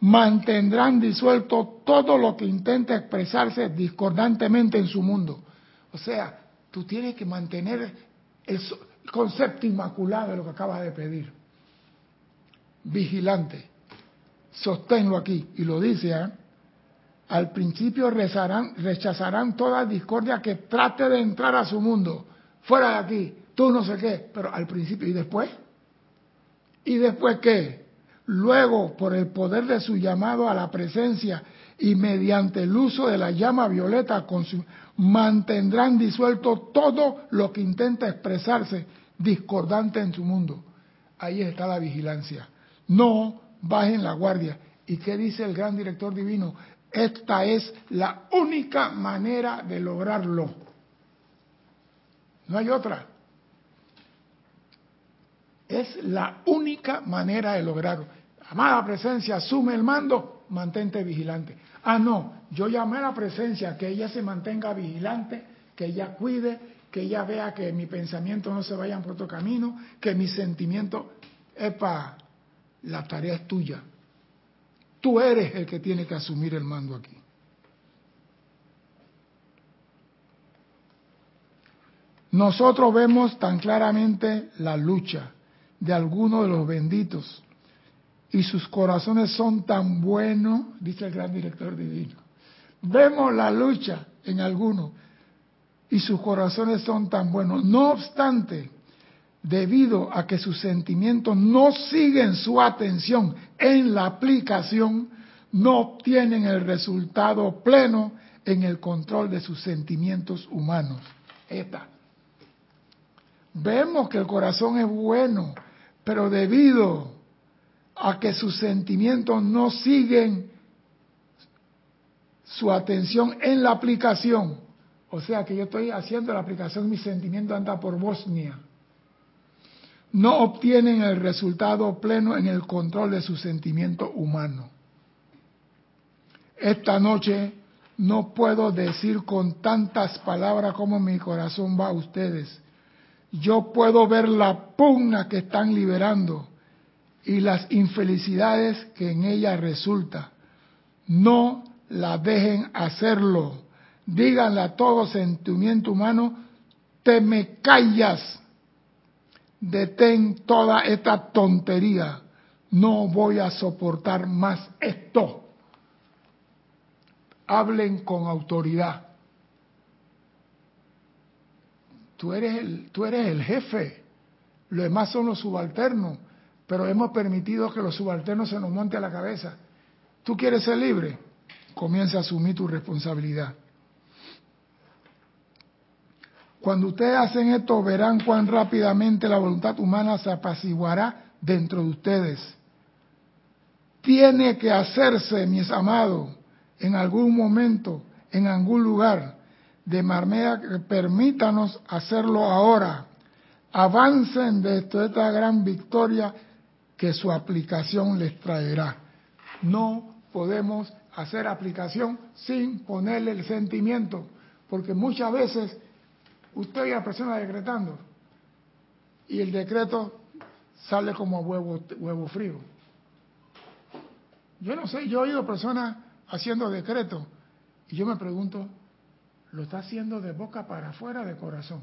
Speaker 1: mantendrán disuelto todo lo que intente expresarse discordantemente en su mundo. O sea, tú tienes que mantener el concepto inmaculado de lo que acabas de pedir. Vigilante. Sosténlo aquí. Y lo dice, ¿eh? al principio rezarán, rechazarán toda discordia que trate de entrar a su mundo. Fuera de aquí, tú no sé qué, pero al principio y después. ¿Y después qué? Luego, por el poder de su llamado a la presencia y mediante el uso de la llama violeta, mantendrán disuelto todo lo que intenta expresarse discordante en su mundo. Ahí está la vigilancia. No bajen la guardia. ¿Y qué dice el gran director divino? Esta es la única manera de lograrlo. No hay otra. Es la única manera de lograrlo. Amada presencia, asume el mando, mantente vigilante. Ah, no, yo llamé a la presencia, que ella se mantenga vigilante, que ella cuide, que ella vea que mi pensamiento no se vayan por otro camino, que mi sentimiento, epa, la tarea es tuya. Tú eres el que tiene que asumir el mando aquí. Nosotros vemos tan claramente la lucha de algunos de los benditos y sus corazones son tan buenos, dice el gran director divino. Vemos la lucha en algunos y sus corazones son tan buenos. No obstante, debido a que sus sentimientos no siguen su atención en la aplicación, no obtienen el resultado pleno en el control de sus sentimientos humanos. Esta. Vemos que el corazón es bueno, pero debido a que sus sentimientos no siguen su atención en la aplicación, o sea que yo estoy haciendo la aplicación, mi sentimiento anda por Bosnia, no obtienen el resultado pleno en el control de su sentimiento humano. Esta noche no puedo decir con tantas palabras como mi corazón va a ustedes. Yo puedo ver la pugna que están liberando y las infelicidades que en ella resulta. No la dejen hacerlo. Díganle a todo sentimiento humano, te me callas. Detén toda esta tontería. No voy a soportar más esto. Hablen con autoridad. Tú eres el, tú eres el jefe. Los demás son los subalternos. Pero hemos permitido que los subalternos se nos monte a la cabeza. ¿Tú quieres ser libre? Comienza a asumir tu responsabilidad. Cuando ustedes hacen esto, verán cuán rápidamente la voluntad humana se apaciguará dentro de ustedes. Tiene que hacerse, mis amados, en algún momento, en algún lugar, de manera que permítanos hacerlo ahora. Avancen de esta gran victoria que su aplicación les traerá. No podemos hacer aplicación sin ponerle el sentimiento, porque muchas veces usted y la persona decretando y el decreto sale como huevo, huevo frío. Yo no sé, yo he oído personas haciendo decreto y yo me pregunto, ¿lo está haciendo de boca para afuera de corazón?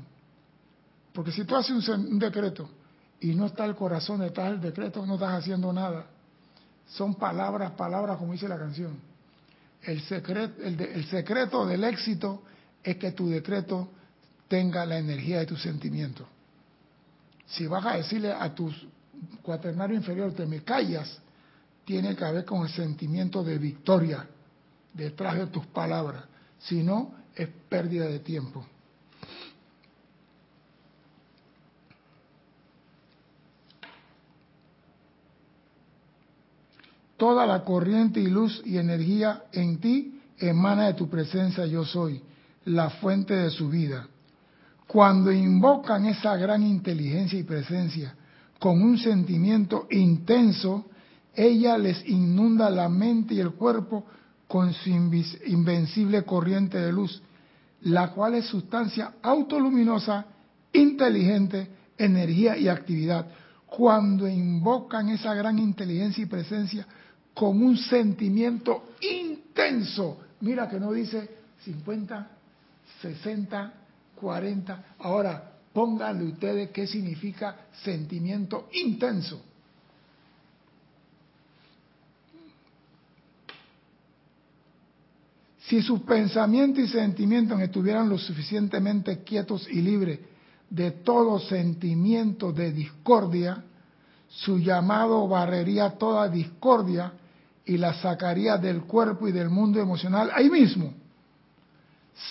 Speaker 1: Porque si tú haces un, decreto y no está el corazón detrás del decreto, no estás haciendo nada. Son palabras, palabras como dice la canción. El secreto, el secreto del éxito es que tu decreto tenga la energía de tu sentimiento. Si vas a decirle a tu cuaternario inferior, te me callas, tiene que ver con el sentimiento de victoria detrás de tus palabras. Si no, es pérdida de tiempo. Toda la corriente y luz y energía en ti emana de tu presencia yo soy, la fuente de su vida. Cuando invocan esa gran inteligencia y presencia con un sentimiento intenso, ella les inunda la mente y el cuerpo con su invencible corriente de luz, la cual es sustancia autoluminosa, inteligente, energía y actividad. Cuando invocan esa gran inteligencia y presencia con un sentimiento intenso, mira que no dice 50, 60, 40, ahora pónganle ustedes qué significa sentimiento intenso. Si sus pensamientos y sentimientos estuvieran lo suficientemente quietos y libres de todo sentimiento de discordia, su llamado barrería toda discordia y la sacaría del cuerpo y del mundo emocional ahí mismo.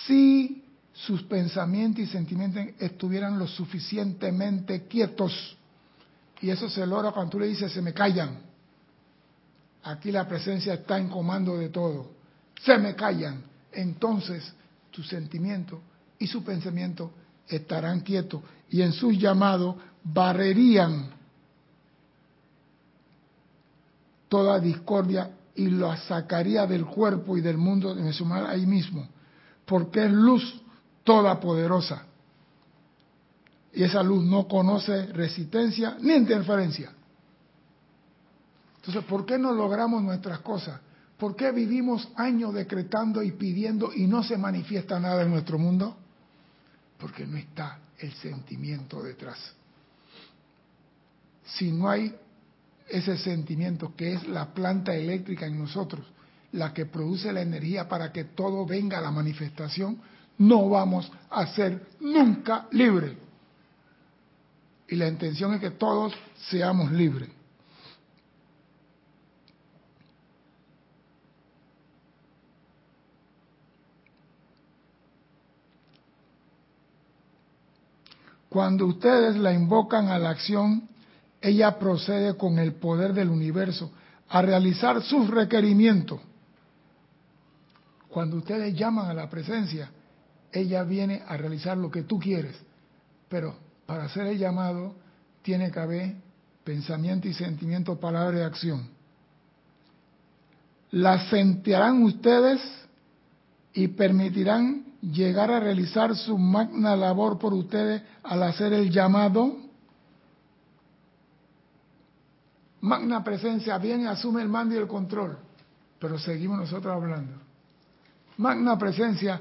Speaker 1: Si sus pensamientos y sentimientos estuvieran lo suficientemente quietos, y eso se logra cuando tú le dices se me callan. Aquí la presencia está en comando de todo. Se me callan, entonces tu sentimiento y su pensamiento estarán quietos y en sus llamados barrerían toda discordia y lo sacaría del cuerpo y del mundo dimensional ahí mismo, porque es luz toda poderosa. Y esa luz no conoce resistencia ni interferencia. Entonces, ¿por qué no logramos nuestras cosas? ¿Por qué vivimos años decretando y pidiendo y no se manifiesta nada en nuestro mundo? Porque no está el sentimiento detrás. Si no hay ese sentimiento que es la planta eléctrica en nosotros, la que produce la energía para que todo venga a la manifestación, no vamos a ser nunca libres. Y la intención es que todos seamos libres. Cuando ustedes la invocan a la acción, ella procede con el poder del universo a realizar sus requerimientos. Cuando ustedes llaman a la presencia, ella viene a realizar lo que tú quieres. Pero para hacer el llamado tiene que haber pensamiento y sentimiento, palabra y acción. La sentirán ustedes y permitirán llegar a realizar su magna labor por ustedes al hacer el llamado. Magna presencia, bien asume el mando y el control. pero seguimos nosotros hablando. Magna presencia,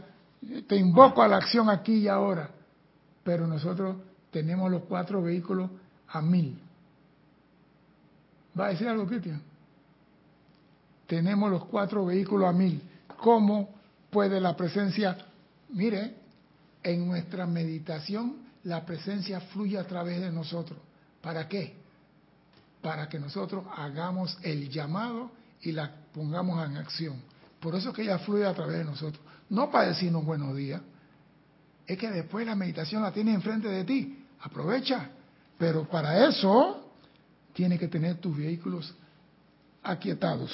Speaker 1: te invoco a la acción aquí y ahora, pero nosotros tenemos los cuatro vehículos a mil. ¿Va a decir algo, Cristian? Tenemos los cuatro vehículos a mil. ¿Cómo puede la presencia? Mire, en nuestra meditación la presencia fluye a través de nosotros. ¿Para qué? Para que nosotros hagamos el llamado y la pongamos en acción. Por eso que ella fluye a través de nosotros. No para decirnos buenos días. Es que después la meditación la tiene enfrente de ti. Aprovecha. Pero para eso tiene que tener tus vehículos aquietados.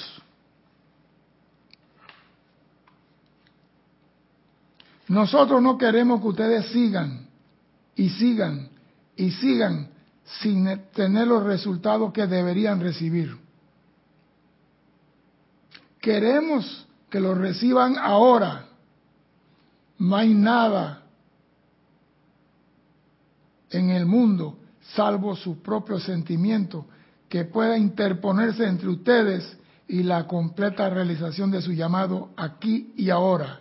Speaker 1: Nosotros no queremos que ustedes sigan y sigan y sigan sin tener los resultados que deberían recibir. Queremos que los reciban ahora. No hay nada en el mundo, salvo su propio sentimiento, que pueda interponerse entre ustedes y la completa realización de su llamado aquí y ahora.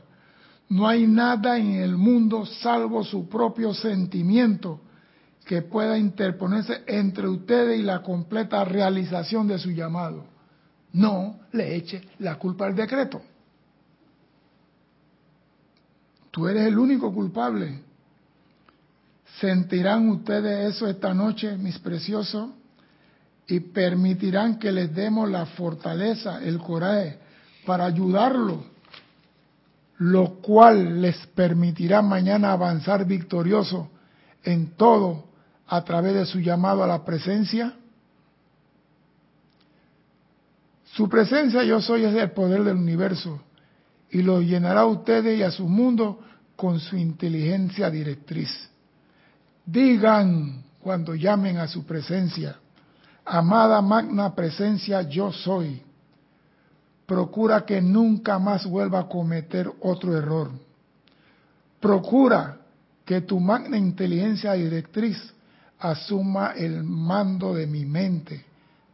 Speaker 1: No hay nada en el mundo salvo su propio sentimiento que pueda interponerse entre ustedes y la completa realización de su llamado. No le eche la culpa al decreto. Tú eres el único culpable. ¿Sentirán ustedes eso esta noche, mis preciosos? Y permitirán que les demos la fortaleza, el coraje, para ayudarlos lo cual les permitirá mañana avanzar victorioso en todo a través de su llamado a la presencia? Su presencia yo soy es el poder del universo y lo llenará a ustedes y a su mundo con su inteligencia directriz. Digan cuando llamen a su presencia, amada magna presencia yo soy procura que nunca más vuelva a cometer otro error. Procura que tu magna inteligencia directriz asuma el mando de mi mente,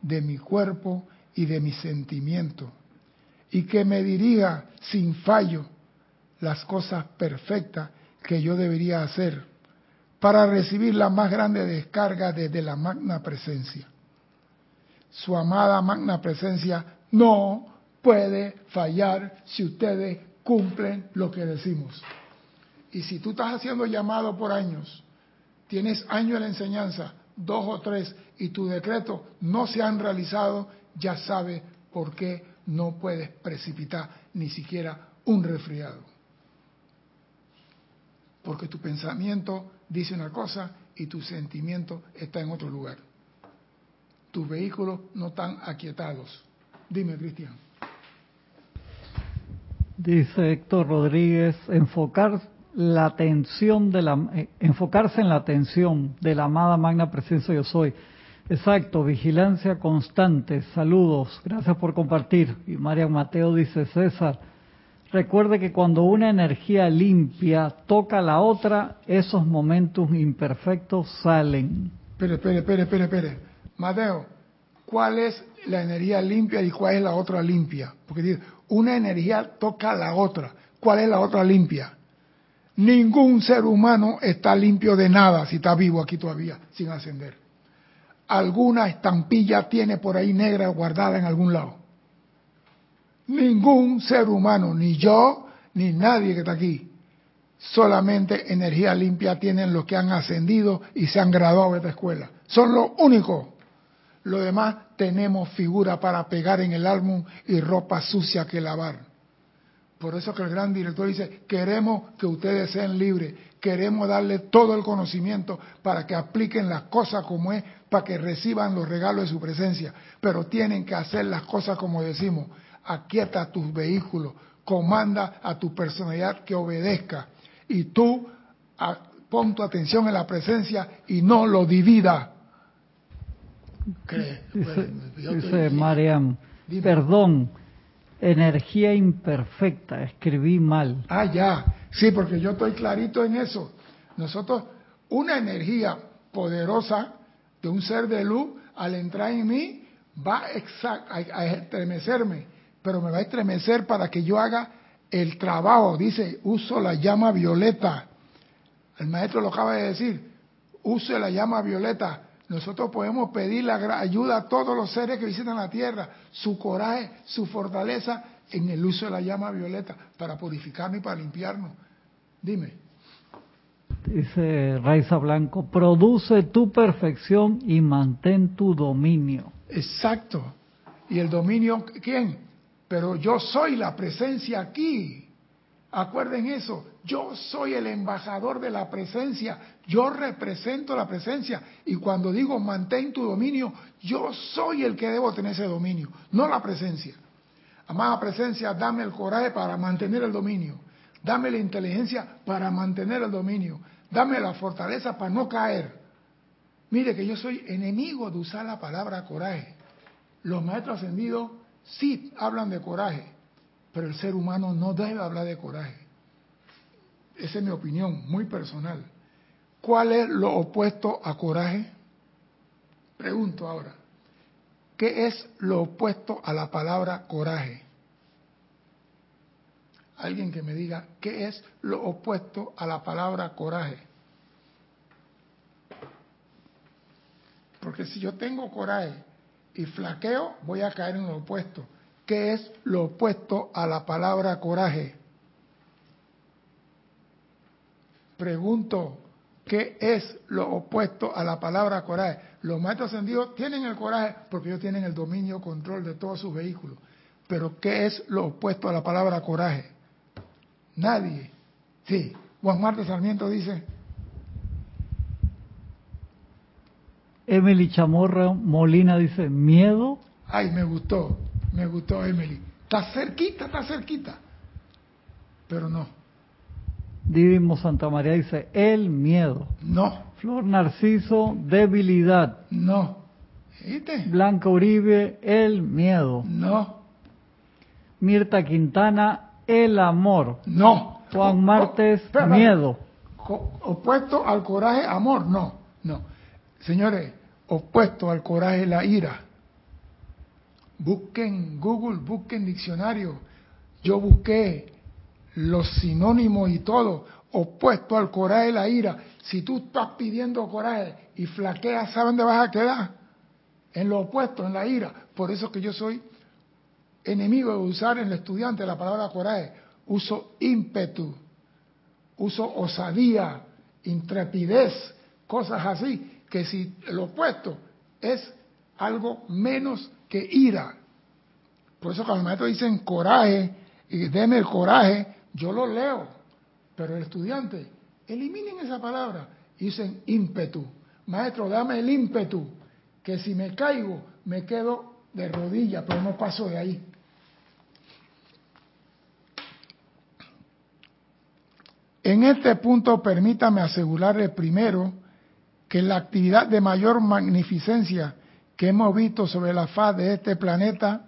Speaker 1: de mi cuerpo y de mi sentimiento, y que me dirija sin fallo las cosas perfectas que yo debería hacer para recibir la más grande descarga desde la magna presencia. Su amada magna presencia no puede fallar si ustedes cumplen lo que decimos. Y si tú estás haciendo llamado por años, tienes años de la enseñanza, dos o tres, y tu decreto no se han realizado, ya sabes por qué no puedes precipitar ni siquiera un resfriado. Porque tu pensamiento dice una cosa y tu sentimiento está en otro lugar. Tus vehículos no están aquietados. Dime, Cristian.
Speaker 2: Dice Héctor Rodríguez, enfocar la atención de la, eh, enfocarse en la atención de la amada magna presencia yo soy. Exacto, vigilancia constante. Saludos, gracias por compartir. Y María Mateo dice, César, recuerde que cuando una energía limpia toca la otra, esos momentos imperfectos salen.
Speaker 1: Espere, espere, espere, espere, espere. Mateo, ¿cuál es la energía limpia y cuál es la otra limpia? Porque dice, una energía toca la otra. ¿Cuál es la otra limpia? Ningún ser humano está limpio de nada si está vivo aquí todavía, sin ascender. Alguna estampilla tiene por ahí negra guardada en algún lado. Ningún ser humano, ni yo, ni nadie que está aquí, solamente energía limpia tienen los que han ascendido y se han graduado de esta escuela. Son los únicos. Lo demás tenemos figura para pegar en el álbum y ropa sucia que lavar. Por eso que el gran director dice, queremos que ustedes sean libres, queremos darle todo el conocimiento para que apliquen las cosas como es, para que reciban los regalos de su presencia, pero tienen que hacer las cosas como decimos, aquieta tus vehículos, comanda a tu personalidad que obedezca y tú pon tu atención en la presencia y no lo divida.
Speaker 2: Dice, Mariam, perdón, energía imperfecta, escribí mal.
Speaker 1: Ah, ya, sí, porque yo estoy clarito en eso. Nosotros, una energía poderosa un ser de luz, al entrar en mí, va a, estremecerme, pero me va a estremecer para que yo haga el trabajo. Dice, uso la llama violeta. El maestro lo acaba de decir, use la llama violeta. Nosotros podemos pedir la ayuda a todos los seres que visitan la tierra, su coraje, su fortaleza en el uso de la llama violeta para purificarnos y para limpiarnos. Dime.
Speaker 2: Dice Raiza Blanco, produce tu perfección y mantén tu dominio.
Speaker 1: Exacto. ¿Y el dominio quién? Pero yo soy la presencia aquí. Acuerden eso, yo soy el embajador de la presencia, yo represento la presencia y cuando digo mantén tu dominio, yo soy el que debo tener ese dominio, no la presencia. Amada presencia, dame el coraje para mantener el dominio, dame la inteligencia para mantener el dominio, dame la fortaleza para no caer. Mire que yo soy enemigo de usar la palabra coraje. Los maestros ascendidos sí hablan de coraje, pero el ser humano no debe hablar de coraje. Esa es mi opinión, muy personal. ¿Cuál es lo opuesto a coraje? Pregunto ahora. ¿Qué es lo opuesto a la palabra coraje? Alguien que me diga, ¿qué es lo opuesto a la palabra coraje? Porque si yo tengo coraje y flaqueo, voy a caer en lo opuesto. ¿Qué es lo opuesto a la palabra coraje? Pregunto, ¿qué es lo opuesto a la palabra coraje? Los maestros ascendidos tienen el coraje porque ellos tienen el dominio, control de todos sus vehículos. Pero ¿qué es lo opuesto a la palabra coraje? Nadie. Sí, Juan Martes Sarmiento dice.
Speaker 2: Emily Chamorra Molina dice, miedo.
Speaker 1: Ay, me gustó, me gustó Emily. Está cerquita, está cerquita. Pero no.
Speaker 2: Divimo Santa María dice, el miedo.
Speaker 1: No.
Speaker 2: Flor Narciso, debilidad.
Speaker 1: No.
Speaker 2: ¿Viste? Blanca Uribe, el miedo.
Speaker 1: No.
Speaker 2: Mirta Quintana, el amor.
Speaker 1: No.
Speaker 2: Juan Martes, miedo.
Speaker 1: Opuesto al coraje, amor. No, no. Señores, opuesto al coraje, la ira. Busquen Google, busquen diccionario. Yo busqué los sinónimos y todo, opuesto al coraje la ira. Si tú estás pidiendo coraje y flaqueas, ¿saben dónde vas a quedar? En lo opuesto, en la ira. Por eso que yo soy enemigo de usar en el estudiante la palabra coraje. Uso ímpetu, uso osadía, intrepidez, cosas así, que si lo opuesto es algo menos que ira. Por eso cuando los maestros dicen coraje, y deme el coraje, yo lo leo, pero el estudiante, eliminen esa palabra y dicen ímpetu. Maestro, dame el ímpetu, que si me caigo, me quedo de rodillas, pero no paso de ahí. En este punto, permítame asegurarle primero que la actividad de mayor magnificencia que hemos visto sobre la faz de este planeta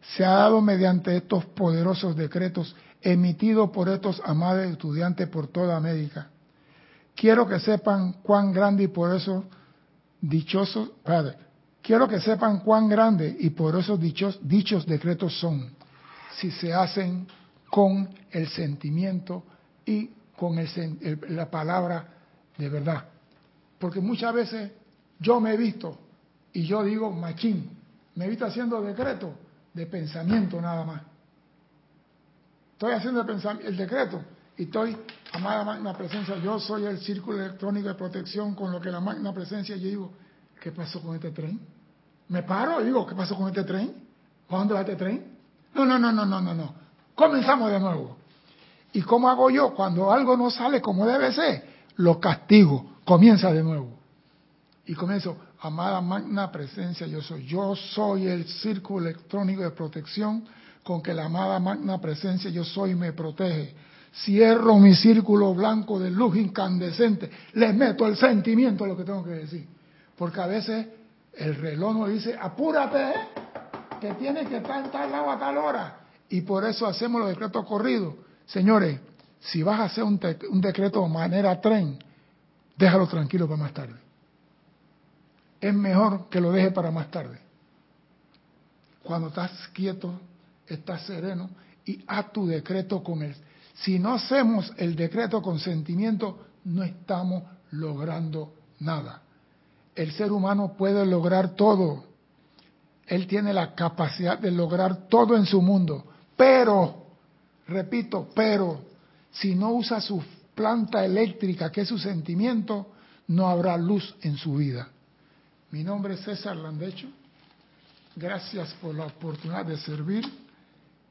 Speaker 1: se ha dado mediante estos poderosos decretos emitido por estos amados estudiantes por toda América. Quiero que sepan cuán grande y por eso dichosos, padre, quiero que sepan cuán grande y por esos dichos, dichos decretos son, si se hacen con el sentimiento y con el, la palabra de verdad. Porque muchas veces yo me he visto, y yo digo machín, me he visto haciendo decretos de pensamiento nada más. Estoy haciendo el, decreto y estoy, amada magna presencia, yo soy el círculo electrónico de protección con lo que la magna presencia, yo digo, ¿qué pasó con este tren? Me paro y digo, ¿qué pasó con este tren? ¿Cuándo va este tren? No, no, no, no, no, no, no. Comenzamos de nuevo. ¿Y cómo hago yo? Cuando algo no sale como debe ser, lo castigo. Comienza de nuevo. Y comienzo, amada magna presencia, yo soy. Yo soy el círculo electrónico de protección con que la amada magna presencia yo soy me protege. Cierro mi círculo blanco de luz incandescente, le meto el sentimiento de lo que tengo que decir. Porque a veces el reloj nos dice, apúrate, que tienes que estar en tal lado a tal hora. Y por eso hacemos los decretos corridos. Señores, si vas a hacer un, decreto de manera tren, déjalo tranquilo para más tarde. Es mejor que lo deje para más tarde. Cuando estás quieto, estás sereno y haz tu decreto con él. Si no hacemos el decreto con sentimiento, no estamos logrando nada. El ser humano puede lograr todo. Él tiene la capacidad de lograr todo en su mundo. Pero, repito, pero, si no usa su planta eléctrica, que es su sentimiento, no habrá luz en su vida. Mi nombre es César Landecho. Gracias por la oportunidad de servir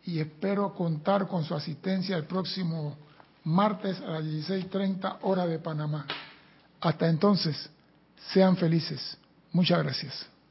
Speaker 1: y espero contar con su asistencia el próximo martes a las 16.30 hora de Panamá. Hasta entonces, sean felices. Muchas gracias.